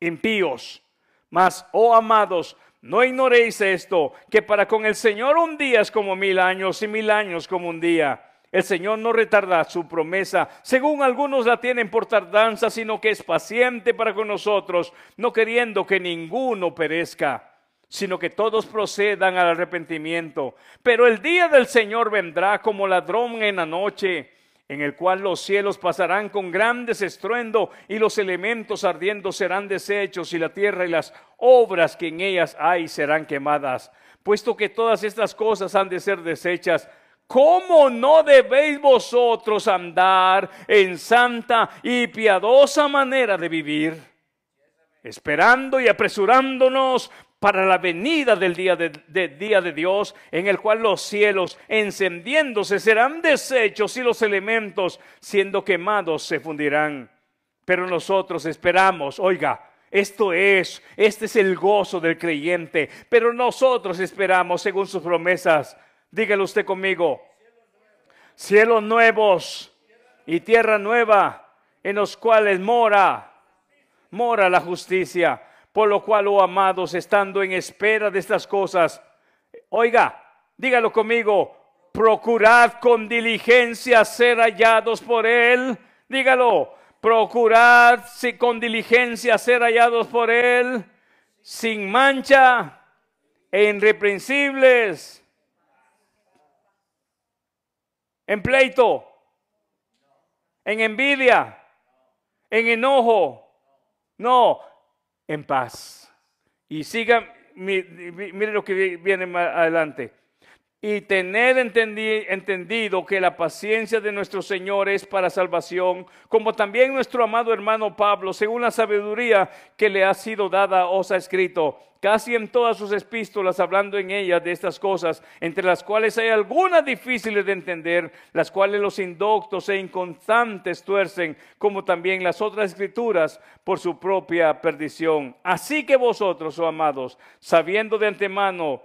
impíos. Mas, oh amados, no ignoréis esto, que para con el Señor un día es como mil años y mil años como un día. El Señor no retarda su promesa, según algunos la tienen por tardanza, sino que es paciente para con nosotros, no queriendo que ninguno perezca sino que todos procedan al arrepentimiento. Pero el día del Señor vendrá como ladrón en la noche, en el cual los cielos pasarán con grandes estruendo y los elementos ardiendo serán deshechos y la tierra y las obras que en ellas hay serán quemadas. Puesto que todas estas cosas han de ser deshechas, ¿cómo no debéis vosotros andar en santa y piadosa manera de vivir? Esperando y apresurándonos para la venida del día de, día de Dios, en el cual los cielos encendiéndose serán deshechos y los elementos siendo quemados se fundirán. Pero nosotros esperamos, oiga, esto es, este es el gozo del creyente, pero nosotros esperamos según sus promesas. Dígalo usted conmigo, cielos nuevos y tierra nueva en los cuales mora, mora la justicia. Por lo cual, oh amados, estando en espera de estas cosas, oiga, dígalo conmigo, procurad con diligencia ser hallados por Él. Dígalo, procurad si con diligencia ser hallados por Él, sin mancha e irreprensibles, en pleito, en envidia, en enojo. No, en paz. Y siga, mire lo que viene adelante. Y tener entendido que la paciencia de nuestro Señor es para salvación, como también nuestro amado hermano Pablo, según la sabiduría que le ha sido dada, os ha escrito casi en todas sus epístolas, hablando en ellas de estas cosas, entre las cuales hay algunas difíciles de entender, las cuales los indoctos e inconstantes tuercen, como también las otras escrituras, por su propia perdición. Así que vosotros, oh amados, sabiendo de antemano,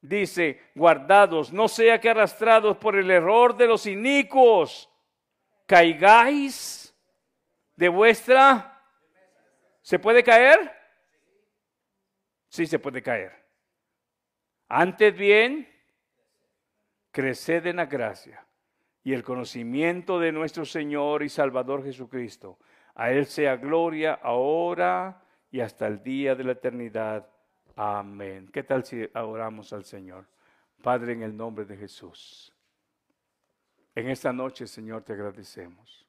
dice, guardados, no sea que arrastrados por el error de los inicuos, caigáis de vuestra... ¿Se puede caer? sí se puede caer. Antes bien, creced en la gracia y el conocimiento de nuestro Señor y Salvador Jesucristo. A Él sea gloria ahora y hasta el día de la eternidad. Amén. ¿Qué tal si oramos al Señor? Padre, en el nombre de Jesús. En esta noche, Señor, te agradecemos.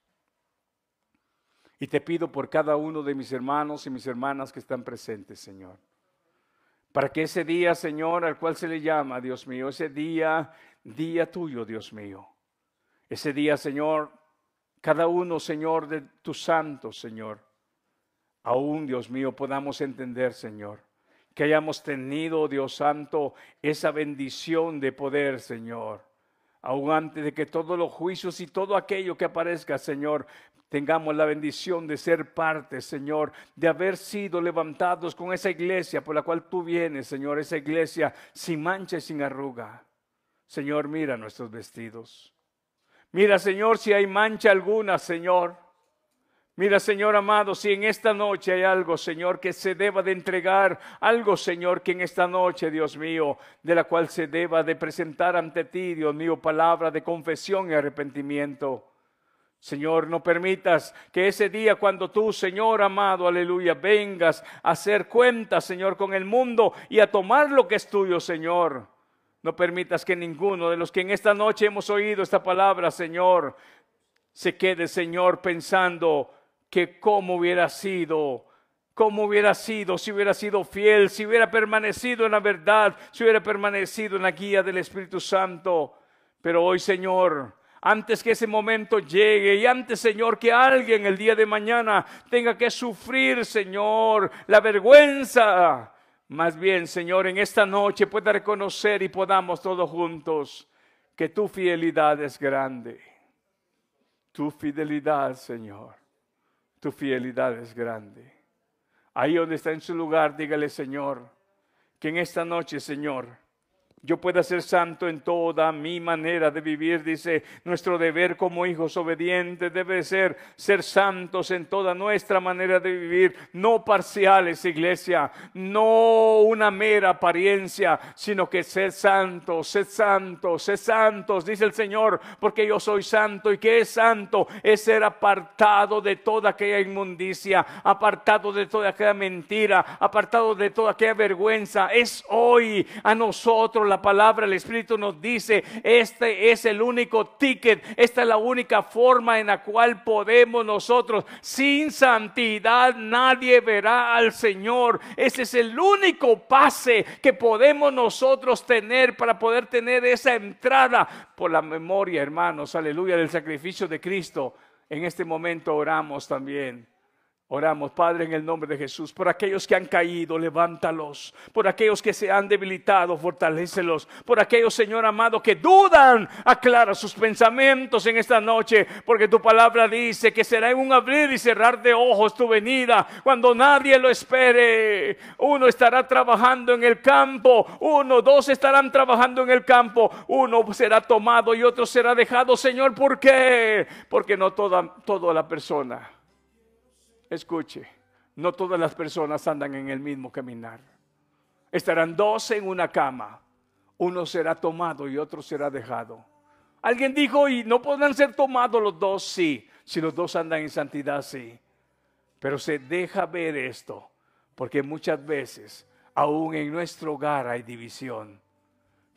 Y te pido por cada uno de mis hermanos y mis hermanas que están presentes, Señor. Para que ese día, Señor, al cual se le llama, Dios mío, ese día, día tuyo, Dios mío. Ese día, Señor, cada uno, Señor, de tus santos, Señor, aún, Dios mío, podamos entender, Señor, que hayamos tenido, Dios Santo, esa bendición de poder, Señor. Aún antes de que todos los juicios y todo aquello que aparezca, Señor, tengamos la bendición de ser parte, Señor, de haber sido levantados con esa iglesia por la cual tú vienes, Señor, esa iglesia sin mancha y sin arruga. Señor, mira nuestros vestidos. Mira, Señor, si hay mancha alguna, Señor. Mira, Señor amado, si en esta noche hay algo, Señor, que se deba de entregar, algo, Señor, que en esta noche, Dios mío, de la cual se deba de presentar ante ti, Dios mío, palabra de confesión y arrepentimiento. Señor, no permitas que ese día cuando tú, Señor amado, aleluya, vengas a hacer cuentas, Señor, con el mundo y a tomar lo que es tuyo, Señor. No permitas que ninguno de los que en esta noche hemos oído esta palabra, Señor, se quede, Señor, pensando que cómo hubiera sido, cómo hubiera sido, si hubiera sido fiel, si hubiera permanecido en la verdad, si hubiera permanecido en la guía del Espíritu Santo. Pero hoy, Señor, antes que ese momento llegue y antes, Señor, que alguien el día de mañana tenga que sufrir, Señor, la vergüenza. Más bien, Señor, en esta noche pueda reconocer y podamos todos juntos que tu fidelidad es grande. Tu fidelidad, Señor, tu fidelidad es grande. Ahí donde está en su lugar, dígale, Señor, que en esta noche, Señor, yo pueda ser santo en toda mi manera de vivir, dice, nuestro deber como hijos obedientes debe ser ser santos en toda nuestra manera de vivir, no parciales, iglesia, no una mera apariencia, sino que ser santos, ser santos, ser santos, dice el Señor, porque yo soy santo y que es santo es ser apartado de toda aquella inmundicia, apartado de toda aquella mentira, apartado de toda aquella vergüenza. Es hoy a nosotros la palabra, el Espíritu nos dice, este es el único ticket, esta es la única forma en la cual podemos nosotros, sin santidad, nadie verá al Señor. Ese es el único pase que podemos nosotros tener para poder tener esa entrada por la memoria, hermanos, aleluya, del sacrificio de Cristo. En este momento oramos también Oramos, Padre, en el nombre de Jesús, por aquellos que han caído, levántalos. Por aquellos que se han debilitado, fortalécelos. Por aquellos, Señor amado, que dudan, aclara sus pensamientos en esta noche, porque tu palabra dice que será en un abrir y cerrar de ojos tu venida, cuando nadie lo espere. Uno estará trabajando en el campo, uno, dos estarán trabajando en el campo, uno será tomado y otro será dejado. Señor, ¿por qué? Porque no toda, toda la persona Escuche, no todas las personas andan en el mismo caminar. Estarán dos en una cama. Uno será tomado y otro será dejado. Alguien dijo, y no podrán ser tomados los dos, sí. Si los dos andan en santidad, sí. Pero se deja ver esto, porque muchas veces, aún en nuestro hogar hay división.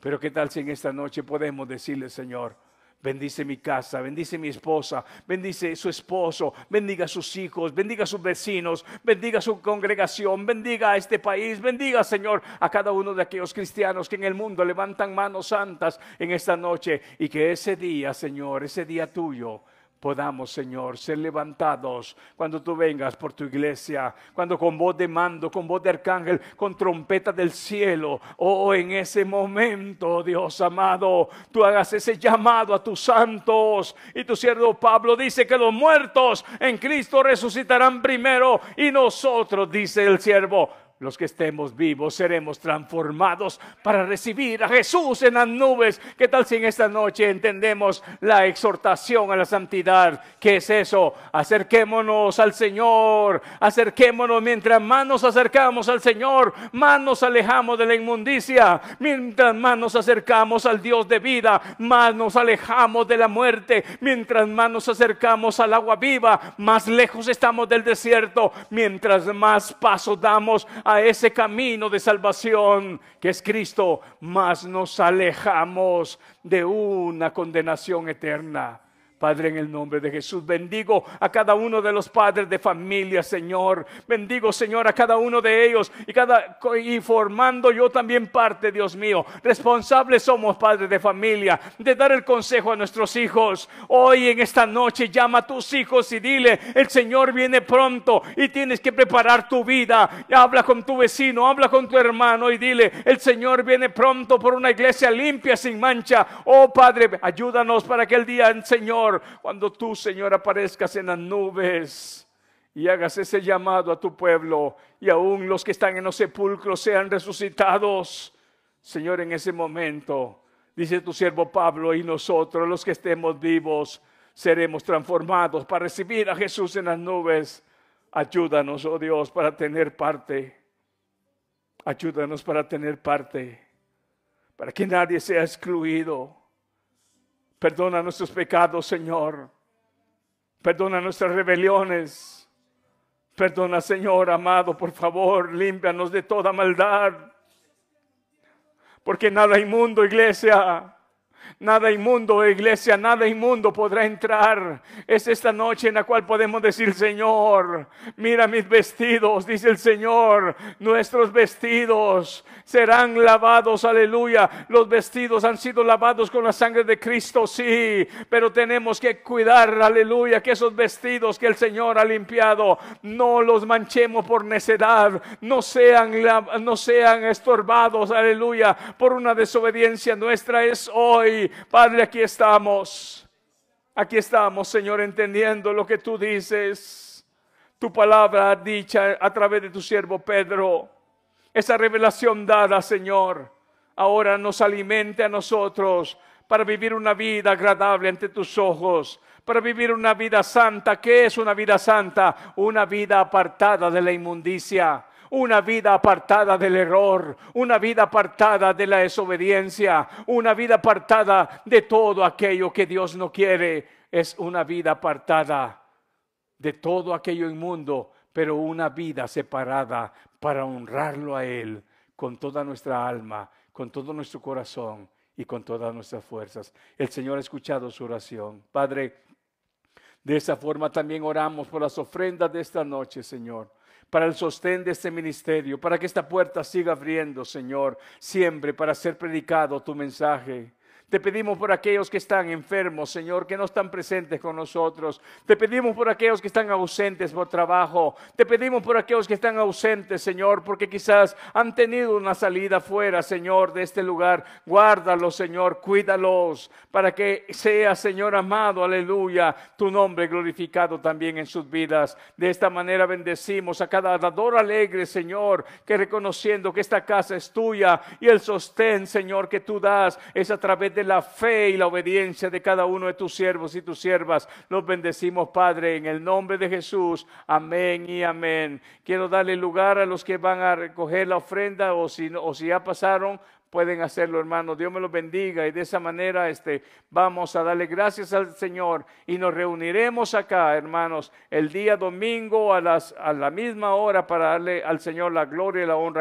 Pero qué tal si en esta noche podemos decirle, Señor, Bendice mi casa, bendice mi esposa, bendice su esposo, bendiga a sus hijos, bendiga a sus vecinos, bendiga a su congregación, bendiga a este país, bendiga, Señor, a cada uno de aquellos cristianos que en el mundo levantan manos santas en esta noche y que ese día, Señor, ese día tuyo, podamos, Señor, ser levantados cuando tú vengas por tu iglesia, cuando con voz de mando, con voz de arcángel, con trompeta del cielo, oh, en ese momento, Dios amado, tú hagas ese llamado a tus santos. Y tu siervo Pablo dice que los muertos en Cristo resucitarán primero y nosotros, dice el siervo, los que estemos vivos seremos transformados para recibir a Jesús en las nubes. ¿Qué tal si en esta noche entendemos la exhortación a la santidad? ¿Qué es eso? Acerquémonos al Señor, acerquémonos mientras más nos acercamos al Señor, más nos alejamos de la inmundicia. Mientras más nos acercamos al Dios de vida, más nos alejamos de la muerte. Mientras más nos acercamos al agua viva, más lejos estamos del desierto. Mientras más pasos damos a ese camino de salvación que es Cristo, más nos alejamos de una condenación eterna. Padre, en el nombre de Jesús, bendigo a cada uno de los padres de familia, Señor. Bendigo, Señor, a cada uno de ellos y, cada, y formando yo también parte, Dios mío. Responsables somos, padres de familia, de dar el consejo a nuestros hijos. Hoy en esta noche llama a tus hijos y dile, el Señor viene pronto y tienes que preparar tu vida. Habla con tu vecino, habla con tu hermano y dile, el Señor viene pronto por una iglesia limpia, sin mancha. Oh Padre, ayúdanos para que el día, Señor, cuando tú, Señor, aparezcas en las nubes y hagas ese llamado a tu pueblo y aún los que están en los sepulcros sean resucitados. Señor, en ese momento, dice tu siervo Pablo, y nosotros los que estemos vivos seremos transformados para recibir a Jesús en las nubes. Ayúdanos, oh Dios, para tener parte. Ayúdanos para tener parte, para que nadie sea excluido. Perdona nuestros pecados, Señor. Perdona nuestras rebeliones. Perdona, Señor amado, por favor, límpianos de toda maldad. Porque nada inmundo, iglesia, Nada inmundo, iglesia, nada inmundo podrá entrar. Es esta noche en la cual podemos decir, Señor, mira mis vestidos, dice el Señor, nuestros vestidos serán lavados, aleluya. Los vestidos han sido lavados con la sangre de Cristo, sí, pero tenemos que cuidar, aleluya, que esos vestidos que el Señor ha limpiado, no los manchemos por necedad, no sean, no sean estorbados, aleluya, por una desobediencia nuestra. Es hoy, Padre, aquí estamos. Aquí estamos, Señor, entendiendo lo que tú dices. Tu palabra dicha a través de tu siervo Pedro esa revelación dada, Señor, ahora nos alimente a nosotros para vivir una vida agradable ante tus ojos, para vivir una vida santa. ¿Qué es una vida santa? Una vida apartada de la inmundicia, una vida apartada del error, una vida apartada de la desobediencia, una vida apartada de todo aquello que Dios no quiere. Es una vida apartada de todo aquello inmundo, pero una vida separada para honrarlo a Él con toda nuestra alma, con todo nuestro corazón y con todas nuestras fuerzas. El Señor ha escuchado su oración. Padre, de esa forma también oramos por las ofrendas de esta noche, Señor para el sostén de este ministerio, para que esta puerta siga abriendo, Señor, siempre para ser predicado tu mensaje. Te pedimos por aquellos que están enfermos, Señor, que no están presentes con nosotros. Te pedimos por aquellos que están ausentes por trabajo. Te pedimos por aquellos que están ausentes, Señor, porque quizás han tenido una salida fuera, Señor, de este lugar. Guárdalos, Señor, cuídalos para que sea, Señor amado, aleluya, tu nombre glorificado también en sus vidas. De esta manera bendecimos a cada dador alegre, Señor, que reconociendo que esta casa es tuya y el sostén, Señor, que tú das es a través de la fe y la obediencia de cada uno de tus siervos y tus siervas. Los bendecimos, Padre, en el nombre de Jesús. Amén y amén. Quiero darle lugar a los que van a recoger la ofrenda o si, o si ya pasaron, pueden hacerlo, hermano. Dios me los bendiga y de esa manera este, vamos a darle gracias al Señor y nos reuniremos acá, hermanos, el día domingo a, las, a la misma hora para darle al Señor la gloria y la honra.